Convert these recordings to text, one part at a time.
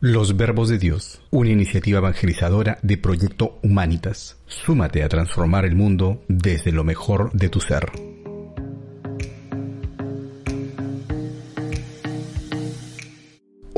Los Verbos de Dios, una iniciativa evangelizadora de Proyecto Humanitas. Súmate a transformar el mundo desde lo mejor de tu ser.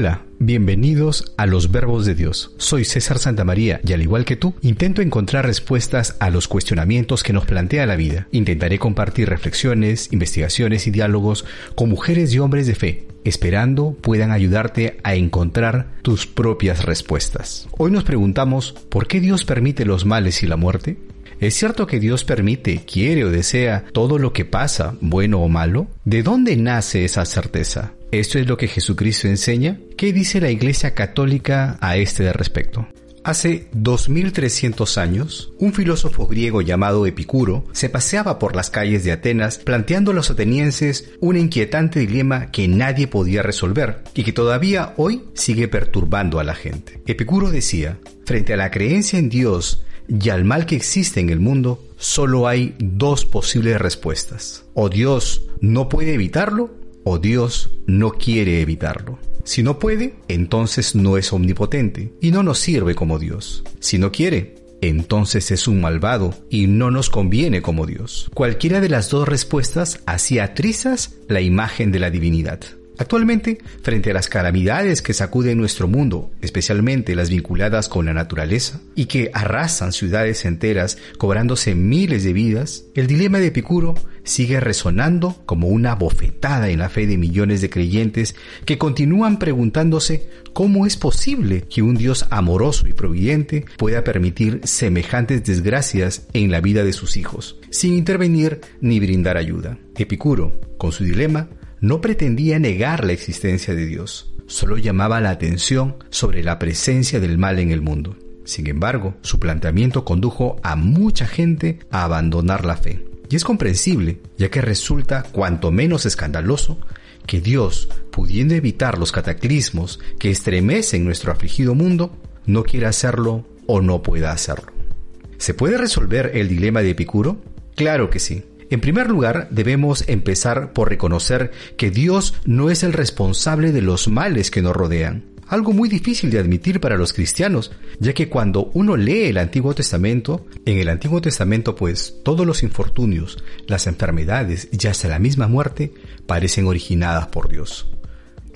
Hola, bienvenidos a los verbos de Dios. Soy César Santamaría y al igual que tú, intento encontrar respuestas a los cuestionamientos que nos plantea la vida. Intentaré compartir reflexiones, investigaciones y diálogos con mujeres y hombres de fe, esperando puedan ayudarte a encontrar tus propias respuestas. Hoy nos preguntamos, ¿por qué Dios permite los males y la muerte? ¿Es cierto que Dios permite, quiere o desea todo lo que pasa, bueno o malo? ¿De dónde nace esa certeza? ¿Esto es lo que Jesucristo enseña? ¿Qué dice la Iglesia Católica a este respecto? Hace 2300 años, un filósofo griego llamado Epicuro se paseaba por las calles de Atenas planteando a los atenienses un inquietante dilema que nadie podía resolver y que todavía hoy sigue perturbando a la gente. Epicuro decía, frente a la creencia en Dios y al mal que existe en el mundo, solo hay dos posibles respuestas. O Dios no puede evitarlo, o Dios no quiere evitarlo. Si no puede, entonces no es omnipotente y no nos sirve como Dios. Si no quiere, entonces es un malvado y no nos conviene como Dios. Cualquiera de las dos respuestas hacía trizas la imagen de la divinidad. Actualmente, frente a las calamidades que sacuden nuestro mundo, especialmente las vinculadas con la naturaleza, y que arrasan ciudades enteras cobrándose miles de vidas, el dilema de Epicuro sigue resonando como una bofetada en la fe de millones de creyentes que continúan preguntándose cómo es posible que un Dios amoroso y providente pueda permitir semejantes desgracias en la vida de sus hijos, sin intervenir ni brindar ayuda. Epicuro, con su dilema, no pretendía negar la existencia de Dios, solo llamaba la atención sobre la presencia del mal en el mundo. Sin embargo, su planteamiento condujo a mucha gente a abandonar la fe. Y es comprensible, ya que resulta cuanto menos escandaloso que Dios, pudiendo evitar los cataclismos que estremecen nuestro afligido mundo, no quiera hacerlo o no pueda hacerlo. ¿Se puede resolver el dilema de Epicuro? Claro que sí. En primer lugar, debemos empezar por reconocer que Dios no es el responsable de los males que nos rodean. Algo muy difícil de admitir para los cristianos, ya que cuando uno lee el Antiguo Testamento, en el Antiguo Testamento pues todos los infortunios, las enfermedades y hasta la misma muerte parecen originadas por Dios.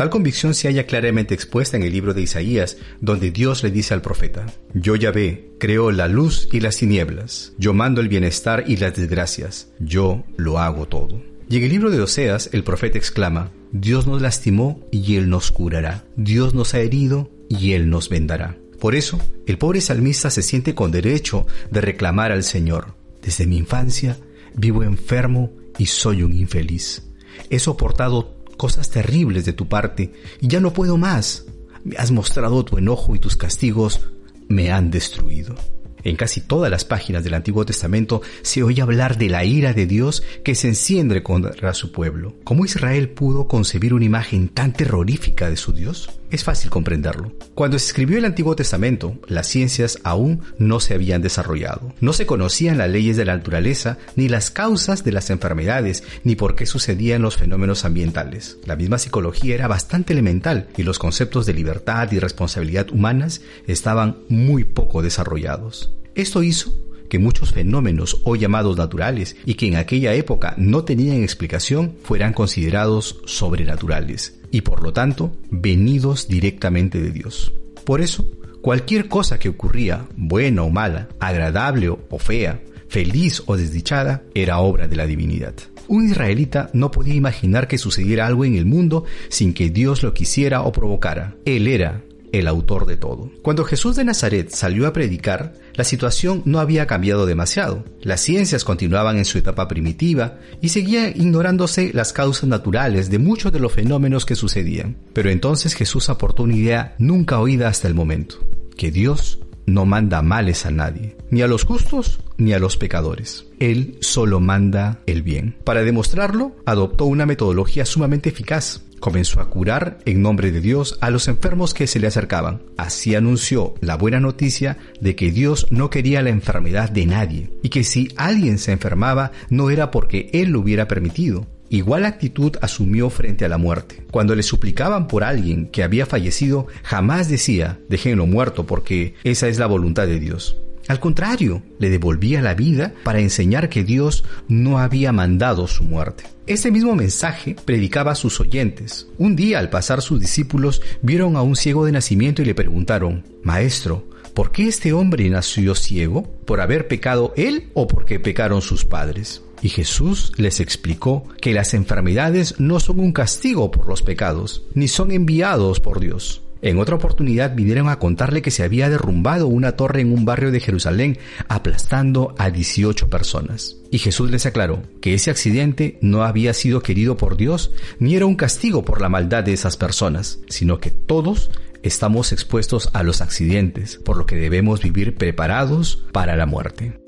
Tal convicción se halla claramente expuesta en el libro de Isaías, donde Dios le dice al profeta, Yo ya ve, creo la luz y las tinieblas, yo mando el bienestar y las desgracias, yo lo hago todo. Y en el libro de Oseas el profeta exclama, Dios nos lastimó y Él nos curará, Dios nos ha herido y Él nos vendará. Por eso, el pobre salmista se siente con derecho de reclamar al Señor, desde mi infancia vivo enfermo y soy un infeliz. He soportado cosas terribles de tu parte y ya no puedo más. Me has mostrado tu enojo y tus castigos me han destruido. En casi todas las páginas del Antiguo Testamento se oye hablar de la ira de Dios que se enciende contra su pueblo. ¿Cómo Israel pudo concebir una imagen tan terrorífica de su Dios? Es fácil comprenderlo. Cuando se escribió el Antiguo Testamento, las ciencias aún no se habían desarrollado. No se conocían las leyes de la naturaleza, ni las causas de las enfermedades, ni por qué sucedían los fenómenos ambientales. La misma psicología era bastante elemental y los conceptos de libertad y responsabilidad humanas estaban muy poco desarrollados. Esto hizo que muchos fenómenos hoy llamados naturales y que en aquella época no tenían explicación fueran considerados sobrenaturales y por lo tanto venidos directamente de Dios. Por eso, cualquier cosa que ocurría, buena o mala, agradable o fea, feliz o desdichada, era obra de la divinidad. Un israelita no podía imaginar que sucediera algo en el mundo sin que Dios lo quisiera o provocara. Él era el autor de todo. Cuando Jesús de Nazaret salió a predicar, la situación no había cambiado demasiado. Las ciencias continuaban en su etapa primitiva y seguían ignorándose las causas naturales de muchos de los fenómenos que sucedían. Pero entonces Jesús aportó una idea nunca oída hasta el momento, que Dios no manda males a nadie, ni a los justos ni a los pecadores. Él solo manda el bien. Para demostrarlo, adoptó una metodología sumamente eficaz. Comenzó a curar en nombre de Dios a los enfermos que se le acercaban. Así anunció la buena noticia de que Dios no quería la enfermedad de nadie y que si alguien se enfermaba no era porque Él lo hubiera permitido, Igual actitud asumió frente a la muerte. Cuando le suplicaban por alguien que había fallecido, jamás decía, déjenlo muerto porque esa es la voluntad de Dios. Al contrario, le devolvía la vida para enseñar que Dios no había mandado su muerte. Ese mismo mensaje predicaba a sus oyentes. Un día al pasar sus discípulos vieron a un ciego de nacimiento y le preguntaron, Maestro, ¿por qué este hombre nació ciego? ¿Por haber pecado él o porque pecaron sus padres? Y Jesús les explicó que las enfermedades no son un castigo por los pecados, ni son enviados por Dios. En otra oportunidad vinieron a contarle que se había derrumbado una torre en un barrio de Jerusalén aplastando a 18 personas. Y Jesús les aclaró que ese accidente no había sido querido por Dios ni era un castigo por la maldad de esas personas, sino que todos estamos expuestos a los accidentes, por lo que debemos vivir preparados para la muerte.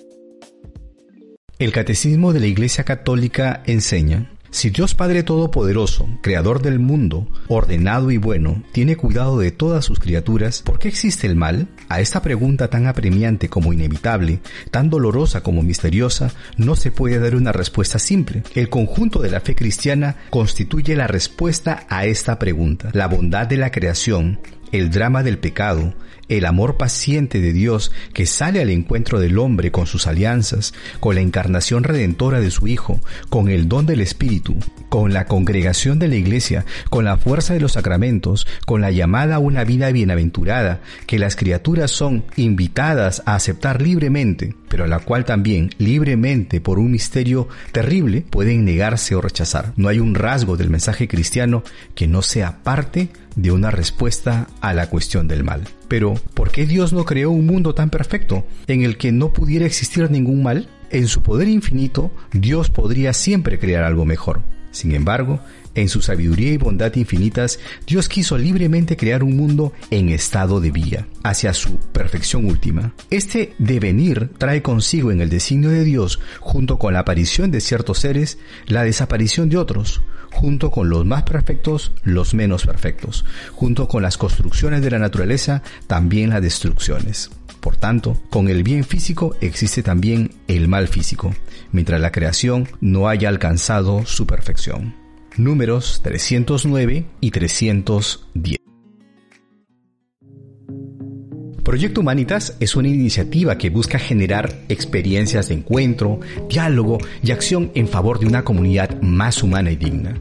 El Catecismo de la Iglesia Católica enseña, si Dios Padre Todopoderoso, Creador del mundo, ordenado y bueno, tiene cuidado de todas sus criaturas, ¿por qué existe el mal? A esta pregunta tan apremiante como inevitable, tan dolorosa como misteriosa, no se puede dar una respuesta simple. El conjunto de la fe cristiana constituye la respuesta a esta pregunta. La bondad de la creación, el drama del pecado, el amor paciente de Dios que sale al encuentro del hombre con sus alianzas, con la encarnación redentora de su Hijo, con el don del Espíritu, con la congregación de la Iglesia, con la fuerza de los sacramentos, con la llamada a una vida bienaventurada, que las criaturas son invitadas a aceptar libremente, pero a la cual también libremente por un misterio terrible pueden negarse o rechazar. No hay un rasgo del mensaje cristiano que no sea parte una respuesta a la cuestión del mal. Pero, ¿por qué Dios no creó un mundo tan perfecto en el que no pudiera existir ningún mal? En su poder infinito, Dios podría siempre crear algo mejor. Sin embargo, en su sabiduría y bondad infinitas, Dios quiso libremente crear un mundo en estado de vía, hacia su perfección última. Este devenir trae consigo en el designio de Dios, junto con la aparición de ciertos seres, la desaparición de otros, junto con los más perfectos, los menos perfectos, junto con las construcciones de la naturaleza, también las destrucciones. Por tanto, con el bien físico existe también el mal físico, mientras la creación no haya alcanzado su perfección. Números 309 y 310. Proyecto Humanitas es una iniciativa que busca generar experiencias de encuentro, diálogo y acción en favor de una comunidad más humana y digna.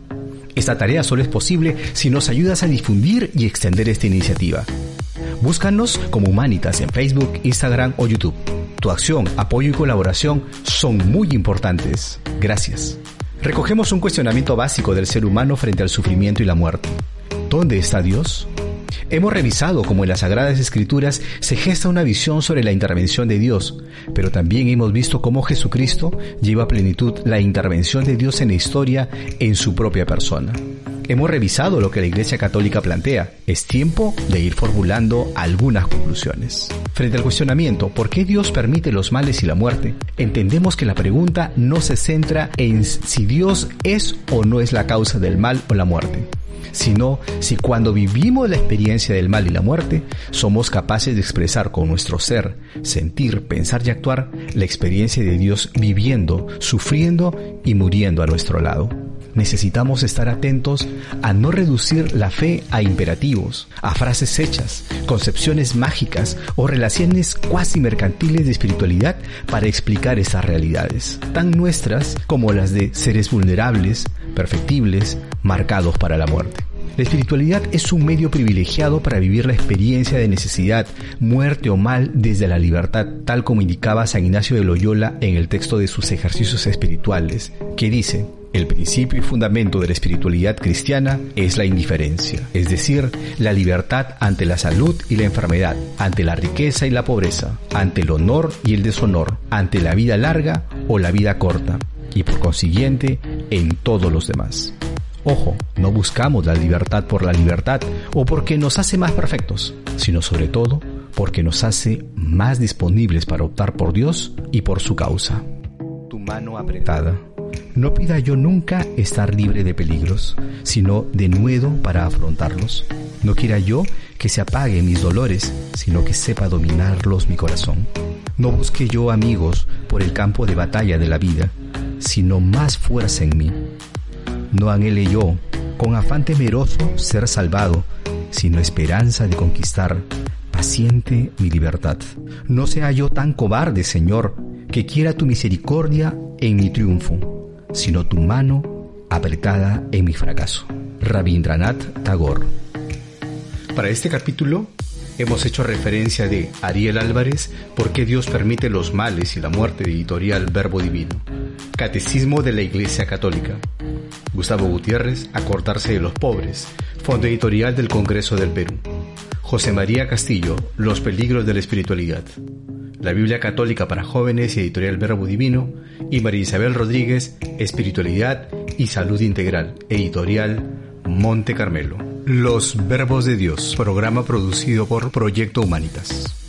Esta tarea solo es posible si nos ayudas a difundir y extender esta iniciativa. Búscanos como Humanitas en Facebook, Instagram o YouTube. Tu acción, apoyo y colaboración son muy importantes. Gracias. Recogemos un cuestionamiento básico del ser humano frente al sufrimiento y la muerte. ¿Dónde está Dios? Hemos revisado cómo en las Sagradas Escrituras se gesta una visión sobre la intervención de Dios, pero también hemos visto cómo Jesucristo lleva a plenitud la intervención de Dios en la historia en su propia persona. Hemos revisado lo que la Iglesia Católica plantea. Es tiempo de ir formulando algunas conclusiones. Frente al cuestionamiento, ¿por qué Dios permite los males y la muerte? Entendemos que la pregunta no se centra en si Dios es o no es la causa del mal o la muerte sino si cuando vivimos la experiencia del mal y la muerte, somos capaces de expresar con nuestro ser, sentir, pensar y actuar la experiencia de Dios viviendo, sufriendo y muriendo a nuestro lado. Necesitamos estar atentos a no reducir la fe a imperativos, a frases hechas, concepciones mágicas o relaciones cuasi mercantiles de espiritualidad para explicar esas realidades, tan nuestras como las de seres vulnerables, perfectibles, marcados para la muerte. La espiritualidad es un medio privilegiado para vivir la experiencia de necesidad, muerte o mal desde la libertad, tal como indicaba San Ignacio de Loyola en el texto de sus ejercicios espirituales, que dice, El principio y fundamento de la espiritualidad cristiana es la indiferencia, es decir, la libertad ante la salud y la enfermedad, ante la riqueza y la pobreza, ante el honor y el deshonor, ante la vida larga o la vida corta, y por consiguiente en todos los demás. Ojo, no buscamos la libertad por la libertad o porque nos hace más perfectos, sino sobre todo porque nos hace más disponibles para optar por Dios y por su causa. Tu mano apretada no pida yo nunca estar libre de peligros, sino de nuevo para afrontarlos. No quiera yo que se apaguen mis dolores, sino que sepa dominarlos mi corazón. No busque yo amigos por el campo de batalla de la vida, sino más fuerza en mí. No anhele yo, con afán temeroso, ser salvado, sino esperanza de conquistar paciente mi libertad. No sea yo tan cobarde, Señor, que quiera tu misericordia en mi triunfo sino tu mano apretada en mi fracaso. Rabindranath Tagore. Para este capítulo hemos hecho referencia de Ariel Álvarez, ¿Por qué Dios permite los males y la muerte? editorial Verbo Divino. Catecismo de la Iglesia Católica. Gustavo Gutiérrez, Acordarse de los pobres. Fondo editorial del Congreso del Perú. José María Castillo, Los peligros de la espiritualidad la Biblia Católica para Jóvenes y Editorial Verbo Divino, y María Isabel Rodríguez, Espiritualidad y Salud Integral, Editorial Monte Carmelo. Los Verbos de Dios, programa producido por Proyecto Humanitas.